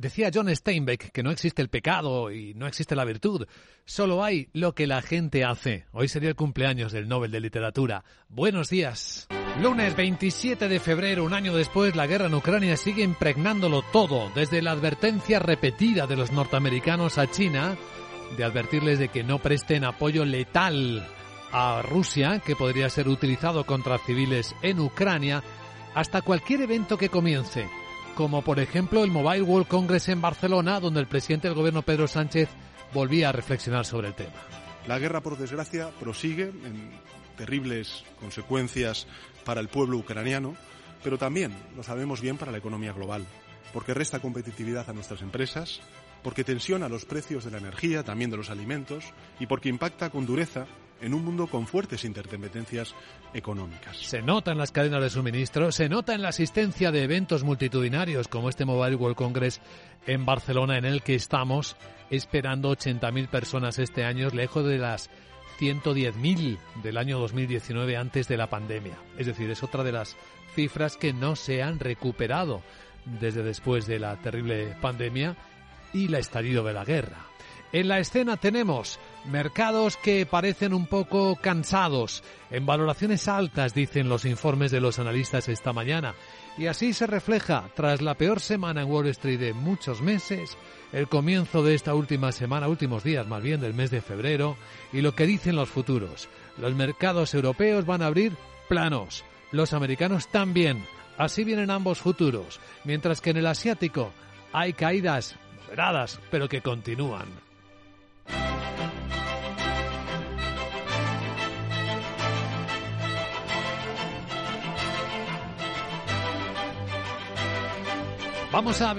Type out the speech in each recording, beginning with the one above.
Decía John Steinbeck que no existe el pecado y no existe la virtud, solo hay lo que la gente hace. Hoy sería el cumpleaños del Nobel de Literatura. Buenos días. Lunes 27 de febrero, un año después, la guerra en Ucrania sigue impregnándolo todo, desde la advertencia repetida de los norteamericanos a China de advertirles de que no presten apoyo letal a Rusia, que podría ser utilizado contra civiles en Ucrania, hasta cualquier evento que comience como por ejemplo el Mobile World Congress en Barcelona, donde el presidente del gobierno Pedro Sánchez volvía a reflexionar sobre el tema. La guerra, por desgracia, prosigue en terribles consecuencias para el pueblo ucraniano, pero también, lo sabemos bien, para la economía global, porque resta competitividad a nuestras empresas, porque tensiona los precios de la energía, también de los alimentos, y porque impacta con dureza en un mundo con fuertes interdependencias económicas. Se nota en las cadenas de suministro, se nota en la asistencia de eventos multitudinarios como este Mobile World Congress en Barcelona en el que estamos esperando 80.000 personas este año, lejos de las 110.000 del año 2019 antes de la pandemia. Es decir, es otra de las cifras que no se han recuperado desde después de la terrible pandemia y la estallido de la guerra. En la escena tenemos mercados que parecen un poco cansados, en valoraciones altas, dicen los informes de los analistas esta mañana. Y así se refleja, tras la peor semana en Wall Street de muchos meses, el comienzo de esta última semana, últimos días más bien del mes de febrero, y lo que dicen los futuros. Los mercados europeos van a abrir planos, los americanos también. Así vienen ambos futuros, mientras que en el asiático hay caídas moderadas, pero que continúan. Vamos a,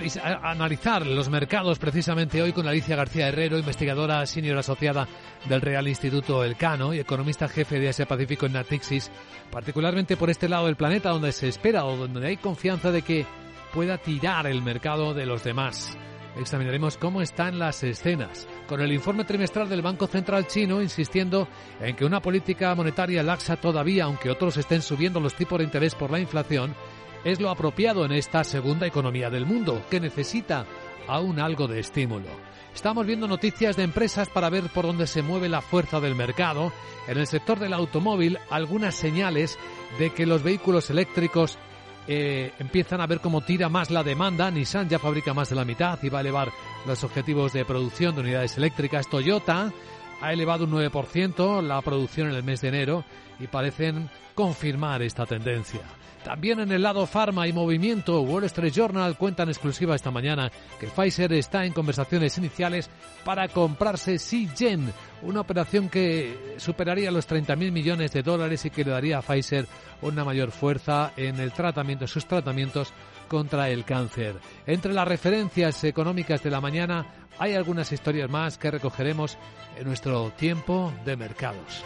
analizar los mercados precisamente hoy con Alicia García Herrero, investigadora senior asociada del Real Instituto Elcano y economista jefe de Asia Pacífico en Natixis, particularmente por este lado del planeta donde se espera o donde hay confianza de que pueda tirar el mercado de los demás. Examinaremos cómo están las escenas, con el informe trimestral del Banco Central chino insistiendo en que una política monetaria laxa todavía, aunque otros estén subiendo los tipos de interés por la inflación, es lo apropiado en esta segunda economía del mundo, que necesita aún algo de estímulo. Estamos viendo noticias de empresas para ver por dónde se mueve la fuerza del mercado. En el sector del automóvil, algunas señales de que los vehículos eléctricos eh, empiezan a ver cómo tira más la demanda. Nissan ya fabrica más de la mitad y va a elevar los objetivos de producción de unidades eléctricas. Toyota ha elevado un 9% la producción en el mes de enero y parecen confirmar esta tendencia. También en el lado farma y movimiento, Wall Street Journal cuenta en exclusiva esta mañana que Pfizer está en conversaciones iniciales para comprarse Seagen, una operación que superaría los 30.000 millones de dólares y que le daría a Pfizer una mayor fuerza en el tratamiento, sus tratamientos contra el cáncer. Entre las referencias económicas de la mañana hay algunas historias más que recogeremos en nuestro tiempo de mercados.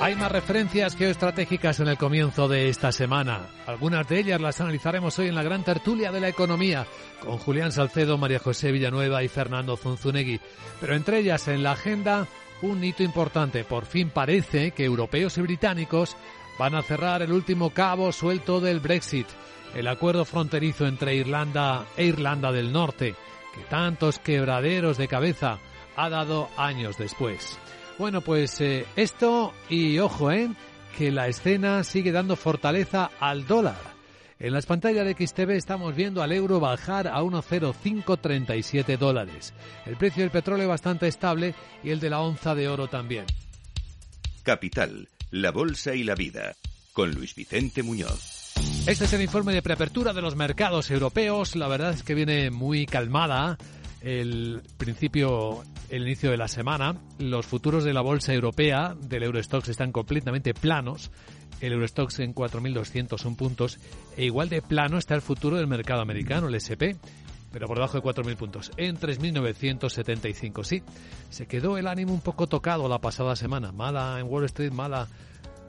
Hay más referencias geoestratégicas en el comienzo de esta semana. Algunas de ellas las analizaremos hoy en la gran tertulia de la economía con Julián Salcedo, María José Villanueva y Fernando Zunzunegui. Pero entre ellas en la agenda un hito importante. Por fin parece que europeos y británicos van a cerrar el último cabo suelto del Brexit, el acuerdo fronterizo entre Irlanda e Irlanda del Norte, que tantos quebraderos de cabeza ha dado años después. Bueno, pues eh, esto y ojo, ¿eh? Que la escena sigue dando fortaleza al dólar. En las pantallas de XTV estamos viendo al euro bajar a 1,0537 dólares. El precio del petróleo bastante estable y el de la onza de oro también. Capital, la bolsa y la vida. Con Luis Vicente Muñoz. Este es el informe de preapertura de los mercados europeos. La verdad es que viene muy calmada el principio, el inicio de la semana. Los futuros de la bolsa europea del Eurostox están completamente planos. El Eurostox en 4.201 puntos. E igual de plano está el futuro del mercado americano, el SP, pero por debajo de 4.000 puntos, en 3.975. Sí, se quedó el ánimo un poco tocado la pasada semana. Mala en Wall Street, mala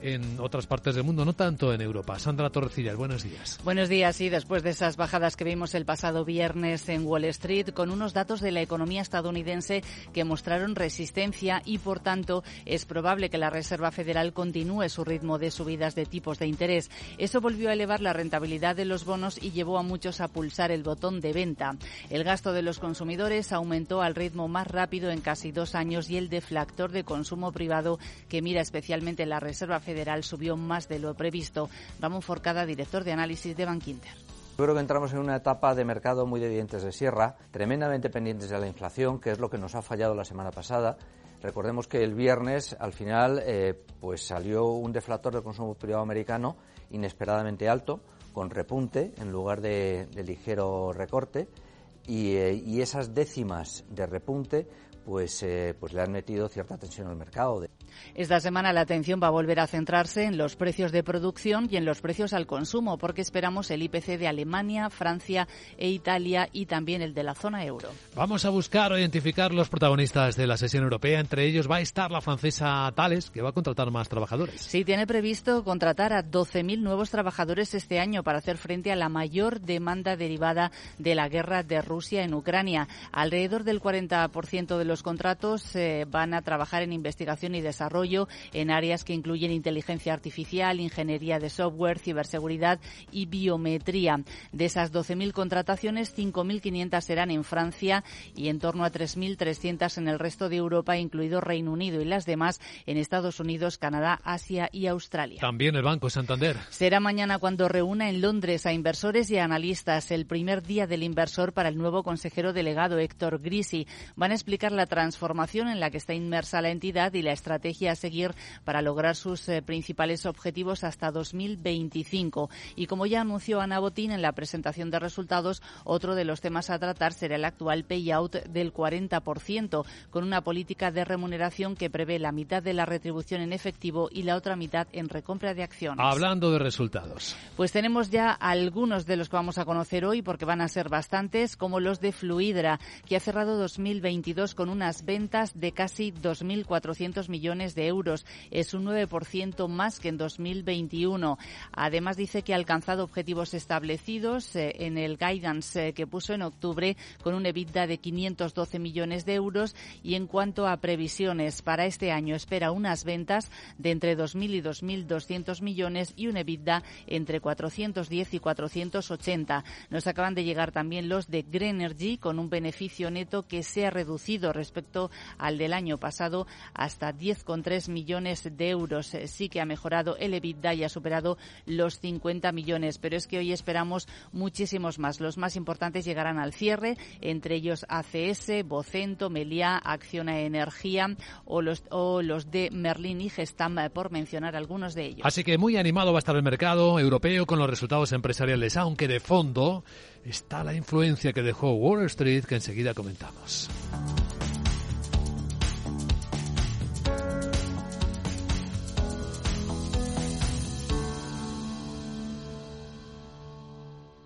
en otras partes del mundo, no tanto en Europa. Sandra Torrecillas, buenos días. Buenos días, y después de esas bajadas que vimos el pasado viernes en Wall Street, con unos datos de la economía estadounidense que mostraron resistencia y, por tanto, es probable que la Reserva Federal continúe su ritmo de subidas de tipos de interés. Eso volvió a elevar la rentabilidad de los bonos y llevó a muchos a pulsar el botón de venta. El gasto de los consumidores aumentó al ritmo más rápido en casi dos años y el deflactor de consumo privado, que mira especialmente la Reserva Federal, subió más de lo previsto. Ramón Forcada, director de análisis de Bankinter. Yo creo que entramos en una etapa de mercado muy de dientes de sierra, tremendamente pendientes de la inflación, que es lo que nos ha fallado la semana pasada. Recordemos que el viernes, al final, eh, pues salió un deflactor de consumo privado americano inesperadamente alto, con repunte en lugar de, ligero recorte, y, eh, y, esas décimas de repunte pues, eh, pues le han metido cierta tensión al mercado. Esta semana la atención va a volver a centrarse en los precios de producción y en los precios al consumo, porque esperamos el IPC de Alemania, Francia e Italia y también el de la zona euro. Vamos a buscar o identificar los protagonistas de la sesión europea. Entre ellos va a estar la francesa Thales, que va a contratar más trabajadores. Sí, tiene previsto contratar a 12.000 nuevos trabajadores este año para hacer frente a la mayor demanda derivada de la guerra de Rusia en Ucrania. Alrededor del 40% de los contratos eh, van a trabajar en investigación y desarrollo desarrollo en áreas que incluyen inteligencia artificial, ingeniería de software, ciberseguridad y biometría. De esas 12.000 contrataciones, 5.500 serán en Francia y en torno a 3.300 en el resto de Europa, incluido Reino Unido y las demás en Estados Unidos, Canadá, Asia y Australia. También el Banco Santander. Será mañana cuando reúna en Londres a inversores y analistas el primer día del inversor para el nuevo consejero delegado Héctor Grisi. Van a explicar la transformación en la que está inmersa la entidad y la estrategia a seguir para lograr sus eh, principales objetivos hasta 2025. Y como ya anunció Ana Botín en la presentación de resultados, otro de los temas a tratar será el actual payout del 40%, con una política de remuneración que prevé la mitad de la retribución en efectivo y la otra mitad en recompra de acciones. Hablando de resultados. Pues tenemos ya algunos de los que vamos a conocer hoy, porque van a ser bastantes, como los de Fluidra, que ha cerrado 2022 con unas ventas de casi 2.400 millones de euros. Es un 9% más que en 2021. Además, dice que ha alcanzado objetivos establecidos eh, en el guidance eh, que puso en octubre con un EBITDA de 512 millones de euros. Y en cuanto a previsiones para este año, espera unas ventas de entre 2.000 y 2.200 millones y un EBITDA entre 410 y 480. Nos acaban de llegar también los de Greenergy con un beneficio neto que se ha reducido respecto al del año pasado hasta 10 con 3 millones de euros. Sí que ha mejorado el EBITDA y ha superado los 50 millones, pero es que hoy esperamos muchísimos más. Los más importantes llegarán al cierre, entre ellos ACS, Bocento, Meliá, Acciona Energía o los, o los de Merlin y Gestam, eh, por mencionar algunos de ellos. Así que muy animado va a estar el mercado europeo con los resultados empresariales, aunque de fondo está la influencia que dejó Wall Street, que enseguida comentamos.